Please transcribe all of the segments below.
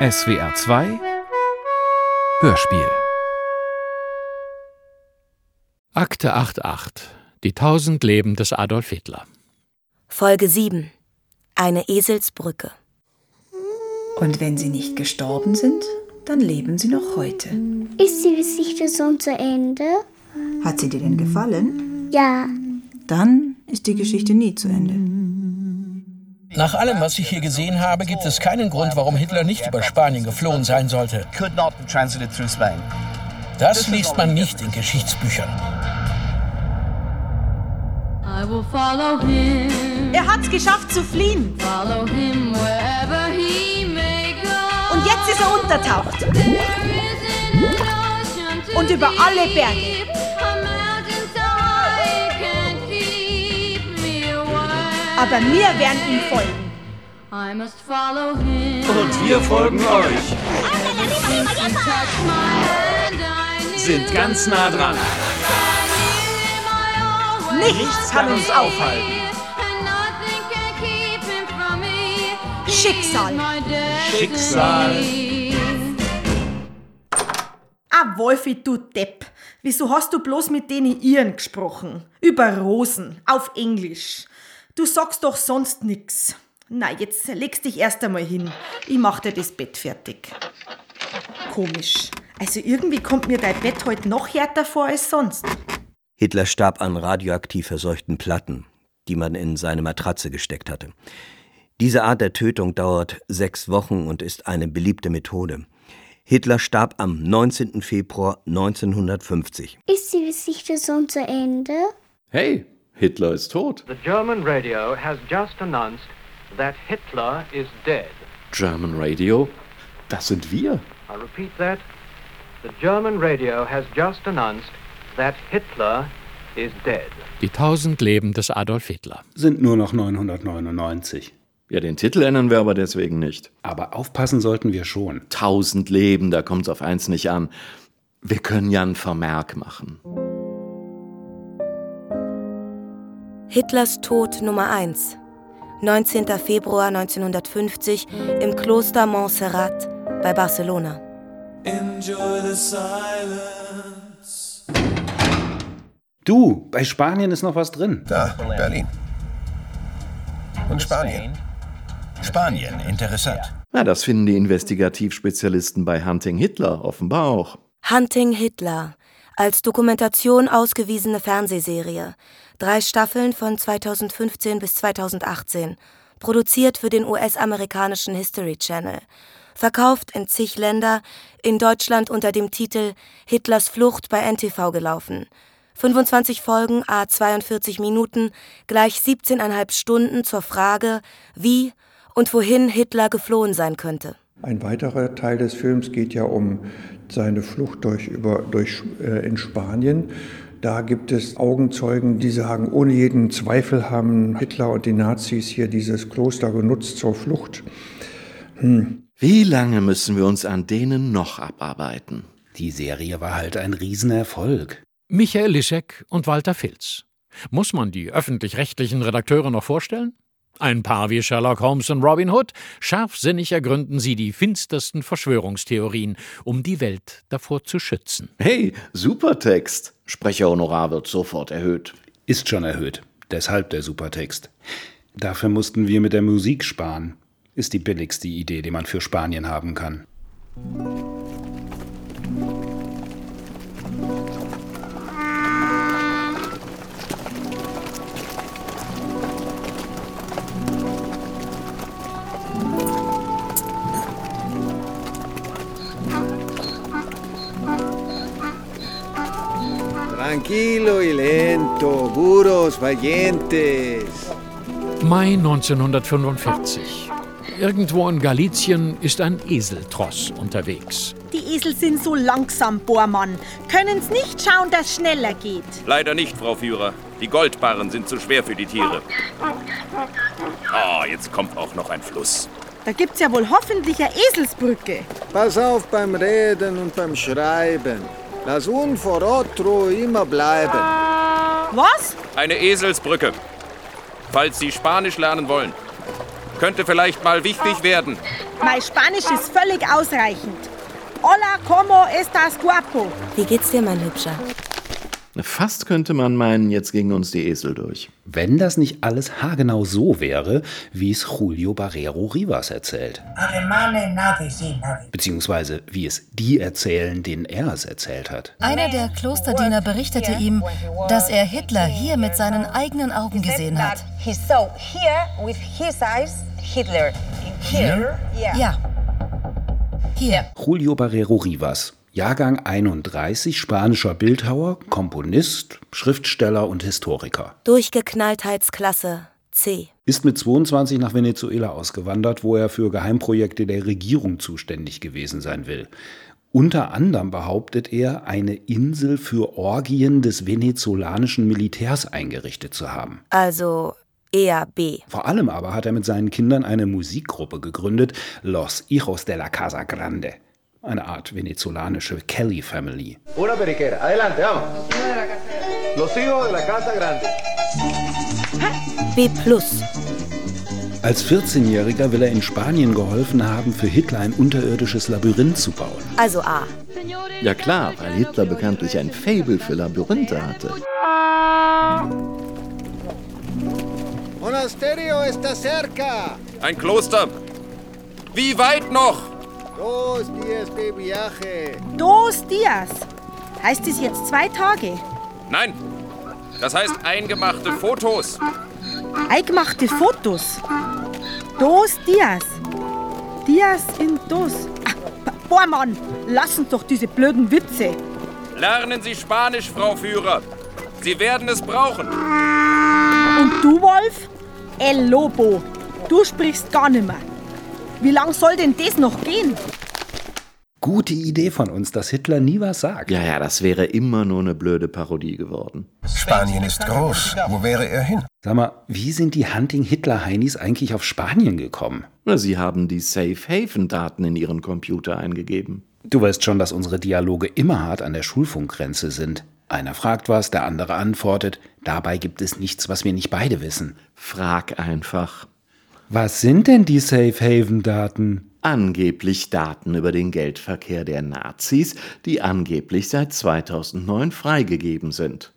SWR 2 Hörspiel Akte 88 Die tausend Leben des Adolf Hitler Folge 7 Eine Eselsbrücke Und wenn sie nicht gestorben sind, dann leben sie noch heute. Ist die Geschichte schon zu Ende? Hat sie dir denn gefallen? Ja. Dann ist die Geschichte nie zu Ende. Nach allem, was ich hier gesehen habe, gibt es keinen Grund, warum Hitler nicht über Spanien geflohen sein sollte. Das liest man nicht in Geschichtsbüchern. Er hat's geschafft zu fliehen. Und jetzt ist er untertaucht. Und über alle Berge. Aber wir werden ihm folgen. Und wir folgen euch. Sind ganz nah dran. Nichts kann uns aufhalten. Schicksal. Schicksal. Ah, Wolfi, du Depp. Wieso hast du bloß mit denen Iren gesprochen? Über Rosen, auf Englisch. Du sagst doch sonst nix. Na, jetzt legst dich erst einmal hin. Ich mach dir das Bett fertig. Komisch. Also irgendwie kommt mir dein Bett heute noch härter vor als sonst. Hitler starb an radioaktiv verseuchten Platten, die man in seine Matratze gesteckt hatte. Diese Art der Tötung dauert sechs Wochen und ist eine beliebte Methode. Hitler starb am 19. Februar 1950. Ist die Geschichte schon zu Ende? Hey, Hitler ist tot. The German radio has just announced that Hitler is dead. German Radio? Das sind wir. I repeat that. The German radio has just announced that Hitler is dead. Die tausend Leben des Adolf Hitler Sind nur noch 999. Ja, den Titel ändern wir aber deswegen nicht. Aber aufpassen sollten wir schon. Tausend Leben, da kommt's auf eins nicht an. Wir können ja einen Vermerk machen. Hitlers Tod Nummer 1 19. Februar 1950 im Kloster Montserrat bei Barcelona. Du, bei Spanien ist noch was drin. Da, Berlin. Und Spanien. Spanien, interessant. Na, das finden die Investigativspezialisten bei Hunting Hitler offenbar auch. Hunting Hitler als Dokumentation ausgewiesene Fernsehserie. Drei Staffeln von 2015 bis 2018. Produziert für den US-amerikanischen History Channel. Verkauft in zig Länder, in Deutschland unter dem Titel Hitlers Flucht bei NTV gelaufen. 25 Folgen, a 42 Minuten, gleich 17,5 Stunden zur Frage, wie und wohin Hitler geflohen sein könnte. Ein weiterer Teil des Films geht ja um seine Flucht durch, über, durch, äh, in Spanien. Da gibt es Augenzeugen, die sagen, ohne jeden Zweifel haben Hitler und die Nazis hier dieses Kloster genutzt zur Flucht. Hm. Wie lange müssen wir uns an denen noch abarbeiten? Die Serie war halt ein Riesenerfolg. Michael Lischek und Walter Filz. Muss man die öffentlich-rechtlichen Redakteure noch vorstellen? Ein Paar wie Sherlock Holmes und Robin Hood, scharfsinnig ergründen sie die finstersten Verschwörungstheorien, um die Welt davor zu schützen. Hey, super Text. Sprecherhonorar wird sofort erhöht. Ist schon erhöht. Deshalb der Supertext. Dafür mussten wir mit der Musik sparen. Ist die billigste Idee, die man für Spanien haben kann. Tranquilo y lento, burros valientes. Mai 1945. Irgendwo in Galizien ist ein Eseltross unterwegs. Die Esel sind so langsam, Bohrmann. Können's nicht schauen, dass schneller geht. Leider nicht, Frau Führer. Die Goldbarren sind zu schwer für die Tiere. Ah, jetzt kommt auch noch ein Fluss. Da gibt's ja wohl hoffentlich eine Eselsbrücke. Pass auf beim Reden und beim Schreiben. Lass un vor otro immer bleiben. Was? Eine Eselsbrücke. Falls Sie Spanisch lernen wollen. Könnte vielleicht mal wichtig werden. Mein Spanisch ist völlig ausreichend. Hola, como estás guapo? Wie geht's dir, mein Hübscher? Fast könnte man meinen, jetzt gingen uns die Esel durch. Wenn das nicht alles haargenau so wäre, wie es Julio Barrero Rivas erzählt. Beziehungsweise wie es die erzählen, denen er es erzählt hat. Einer der Klosterdiener berichtete ihm, dass er Hitler hier mit seinen eigenen Augen gesehen hat. Hier? Ja. Hier. Julio Barrero Rivas, Jahrgang 31, spanischer Bildhauer, Komponist, Schriftsteller und Historiker. Durchgeknalltheitsklasse C. Ist mit 22 nach Venezuela ausgewandert, wo er für Geheimprojekte der Regierung zuständig gewesen sein will. Unter anderem behauptet er, eine Insel für Orgien des venezolanischen Militärs eingerichtet zu haben. Also eher B. Vor allem aber hat er mit seinen Kindern eine Musikgruppe gegründet, Los Hijos de la Casa Grande. Eine Art venezolanische Kelly Family. Una periquera. Adelante, vamos. Los hijos de la Casa Grande. B. Als 14-Jähriger will er in Spanien geholfen haben, für Hitler ein unterirdisches Labyrinth zu bauen. Also A. Ja klar, weil Hitler bekanntlich ein Faible für Labyrinthe hatte. Monasterio está cerca. Ein Kloster. Wie weit noch? Dos días de viaje. Dos Dias. Heißt es jetzt zwei Tage? Nein. Das heißt eingemachte Fotos. Eingemachte Fotos. Dos Dias. Dias in Dos. Ah, boah, Mann, lass uns doch diese blöden Witze. Lernen Sie Spanisch, Frau Führer. Sie werden es brauchen. Und du, Wolf? El Lobo. Du sprichst gar nimmer. Wie lang soll denn das noch gehen? Gute Idee von uns, dass Hitler nie was sagt. Ja, ja, das wäre immer nur eine blöde Parodie geworden. Spanien ist groß. Wo wäre er hin? Sag mal, wie sind die Hunting-Hitler-Heinis eigentlich auf Spanien gekommen? Na, sie haben die Safe Haven-Daten in ihren Computer eingegeben. Du weißt schon, dass unsere Dialoge immer hart an der Schulfunkgrenze sind. Einer fragt was, der andere antwortet. Dabei gibt es nichts, was wir nicht beide wissen. Frag einfach. Was sind denn die Safe Haven-Daten? Angeblich Daten über den Geldverkehr der Nazis, die angeblich seit 2009 freigegeben sind.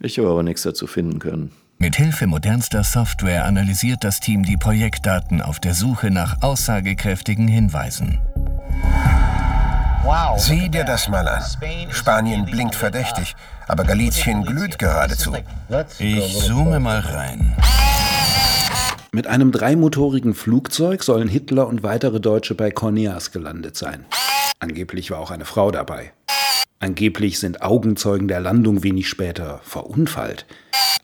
Ich habe aber nichts dazu finden können. Mit Hilfe modernster Software analysiert das Team die Projektdaten auf der Suche nach aussagekräftigen Hinweisen. Wow. Sieh dir das mal an. Spanien blinkt verdächtig, aber Galizien glüht geradezu. Ich zoome mal rein. Mit einem dreimotorigen Flugzeug sollen Hitler und weitere Deutsche bei Corneas gelandet sein. Angeblich war auch eine Frau dabei. Angeblich sind Augenzeugen der Landung wenig später verunfallt.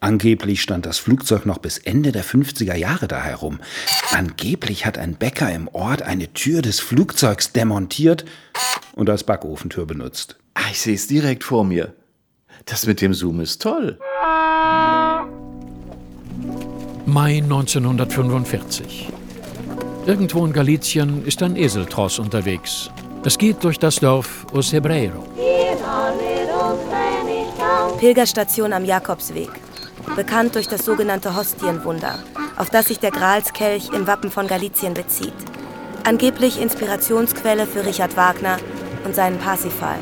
Angeblich stand das Flugzeug noch bis Ende der 50er Jahre da herum. Angeblich hat ein Bäcker im Ort eine Tür des Flugzeugs demontiert und als Backofentür benutzt. Ah, ich sehe es direkt vor mir. Das mit dem Zoom ist toll. Mai 1945. Irgendwo in Galizien ist ein Eseltross unterwegs. Es geht durch das Dorf Osebreiro. Pilgerstation am Jakobsweg. Bekannt durch das sogenannte Hostienwunder, auf das sich der Gralskelch im Wappen von Galizien bezieht. Angeblich Inspirationsquelle für Richard Wagner und seinen Parsifal.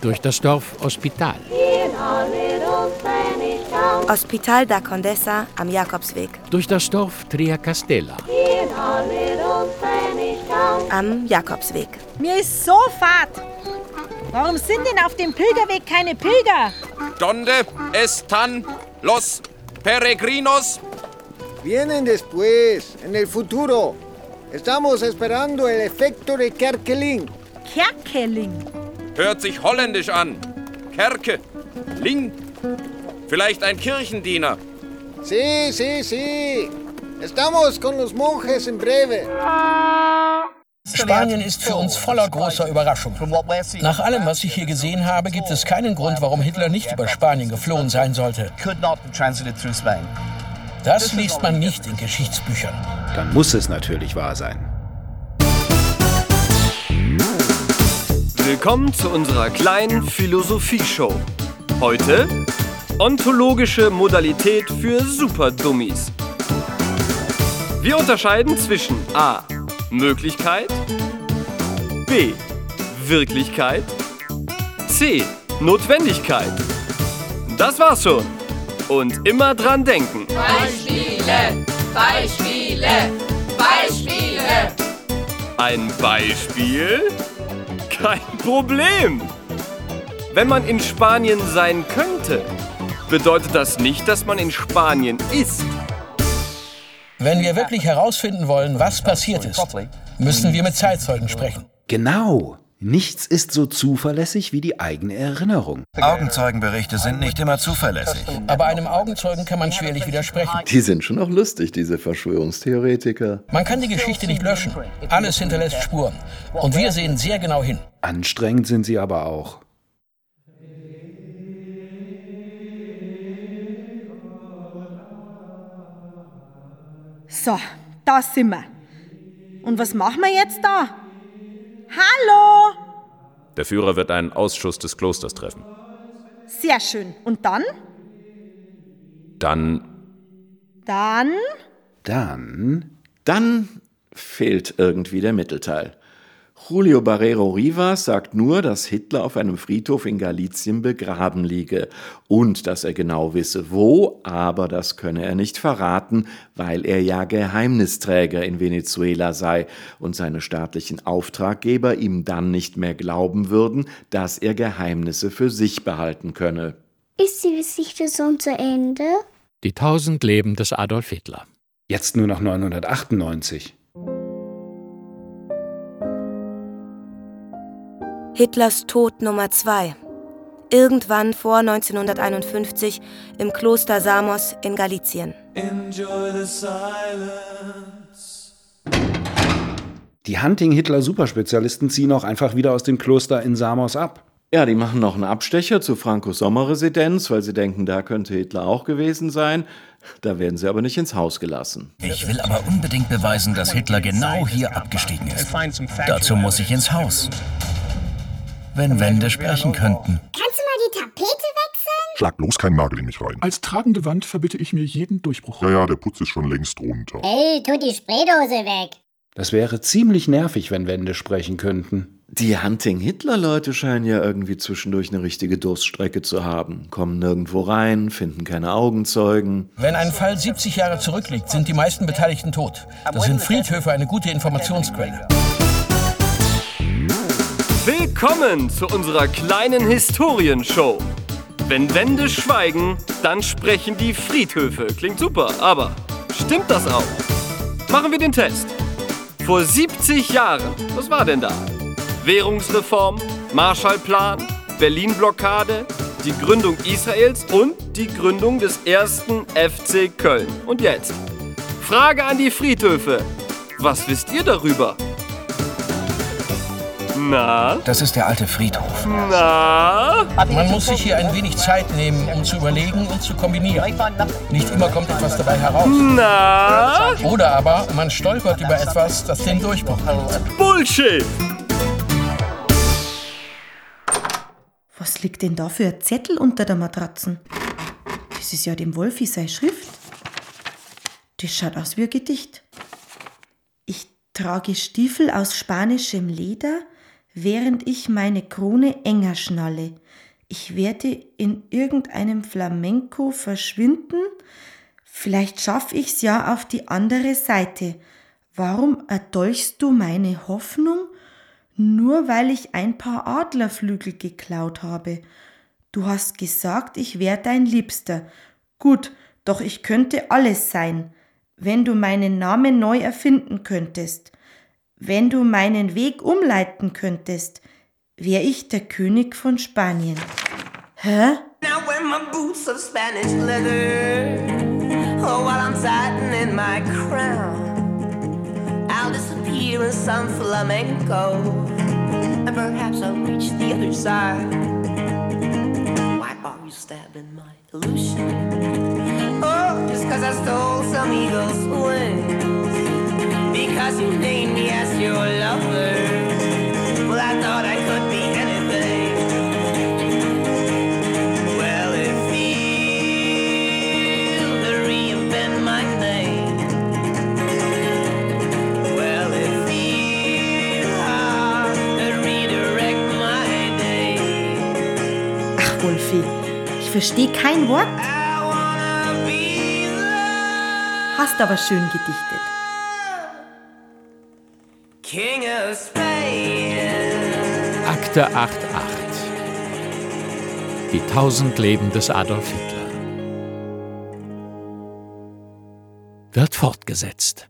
Durch das Dorf Hospital. Hospital da Condesa am Jakobsweg. Durch das Dorf Triacastella. Am Jakobsweg. Mir ist so fad. Warum sind denn auf dem Pilgerweg keine Pilger? Donde están los peregrinos? Vienen después, en el futuro. Estamos esperando el efecto de Kerkeling. Kerkeling? Hört sich holländisch an. Kerke. Ling. Vielleicht ein Kirchendiener. Sí, sí, sí. Estamos con los monjes en breve. Spanien ist für uns voller großer Überraschungen. Nach allem, was ich hier gesehen habe, gibt es keinen Grund, warum Hitler nicht über Spanien geflohen sein sollte. Das liest man nicht in Geschichtsbüchern. Dann muss es natürlich wahr sein. Willkommen zu unserer kleinen Philosophie-Show. Heute ontologische Modalität für Superdummies. Wir unterscheiden zwischen A. Möglichkeit, B. Wirklichkeit, C. Notwendigkeit. Das war's schon. Und immer dran denken. Beispiele, Beispiele, Beispiele. Ein Beispiel? Kein Problem. Wenn man in Spanien sein könnte, bedeutet das nicht, dass man in Spanien ist. Wenn wir wirklich herausfinden wollen, was passiert ist, müssen wir mit Zeitzeugen sprechen. Genau. Nichts ist so zuverlässig wie die eigene Erinnerung. Augenzeugenberichte sind nicht immer zuverlässig. Aber einem Augenzeugen kann man schwerlich widersprechen. Die sind schon auch lustig, diese Verschwörungstheoretiker. Man kann die Geschichte nicht löschen. Alles hinterlässt Spuren. Und wir sehen sehr genau hin. Anstrengend sind sie aber auch. So, da sind wir. Und was machen wir jetzt da? Hallo! Der Führer wird einen Ausschuss des Klosters treffen. Sehr schön. Und dann? Dann. Dann? Dann. Dann fehlt irgendwie der Mittelteil. Julio Barrero Rivas sagt nur, dass Hitler auf einem Friedhof in Galizien begraben liege und dass er genau wisse, wo, aber das könne er nicht verraten, weil er ja Geheimnisträger in Venezuela sei und seine staatlichen Auftraggeber ihm dann nicht mehr glauben würden, dass er Geheimnisse für sich behalten könne. Ist die Geschichte schon zu Ende? Die tausend Leben des Adolf Hitler. Jetzt nur noch 998. Hitlers Tod Nummer 2. Irgendwann vor 1951 im Kloster Samos in Galizien. Die Hunting-Hitler-Superspezialisten ziehen auch einfach wieder aus dem Kloster in Samos ab. Ja, die machen noch einen Abstecher zu Frankos Sommerresidenz, weil sie denken, da könnte Hitler auch gewesen sein. Da werden sie aber nicht ins Haus gelassen. Ich will aber unbedingt beweisen, dass Hitler genau hier abgestiegen ist. Dazu muss ich ins Haus. Wenn Wände sprechen könnten. Kannst du mal die Tapete wechseln? Schlag bloß keinen Nagel in mich rein. Als tragende Wand verbitte ich mir jeden Durchbruch. Ja, ja, der Putz ist schon längst runter. Hey, tu die Spraydose weg. Das wäre ziemlich nervig, wenn Wände sprechen könnten. Die Hunting-Hitler-Leute scheinen ja irgendwie zwischendurch eine richtige Durststrecke zu haben. Kommen nirgendwo rein, finden keine Augenzeugen. Wenn ein Fall 70 Jahre zurückliegt, sind die meisten Beteiligten tot. Da sind Friedhöfe eine gute Informationsquelle. Willkommen zu unserer kleinen Historienshow. Wenn Wände schweigen, dann sprechen die Friedhöfe. Klingt super, aber stimmt das auch? Machen wir den Test. Vor 70 Jahren, was war denn da? Währungsreform, Marshallplan, Berlin-Blockade, die Gründung Israels und die Gründung des ersten FC Köln. Und jetzt? Frage an die Friedhöfe. Was wisst ihr darüber? Na? Das ist der alte Friedhof. Na? Man muss sich hier ein wenig Zeit nehmen, um zu überlegen und zu kombinieren. Nicht immer kommt etwas dabei heraus. Na? Oder aber man stolpert über etwas, das den Durchbruch bringt. Bullshit! Was liegt denn da für ein Zettel unter der Matratzen? Das ist ja dem Wolfi seine Schrift. Das schaut aus wie ein Gedicht. Ich trage Stiefel aus spanischem Leder, während ich meine Krone enger schnalle. Ich werde in irgendeinem Flamenco verschwinden. Vielleicht schaffe ich's ja auf die andere Seite. Warum erdolchst du meine Hoffnung? Nur weil ich ein paar Adlerflügel geklaut habe. Du hast gesagt, ich wär dein Liebster. Gut, doch ich könnte alles sein, wenn du meinen Namen neu erfinden könntest. Wenn du meinen Weg umleiten könntest, wär ich der König von Spanien. Hä? Now wear my boots of Spanish leather. Oh, while I'm in my crown, I'll disappear in some flamenco, and perhaps I'll reach the other side. Why are you stabbing my illusion? Oh, just cause I stole some eagle's because you named me as your lover. Well, I thought I could be anything. Well, if you reinvent my name, well, if you redirect my day. Ach, Wolfie, ich verstehe kein Wort. Hast aber schön gedichtet. Akte 8.8 Die tausend Leben des Adolf Hitler wird fortgesetzt.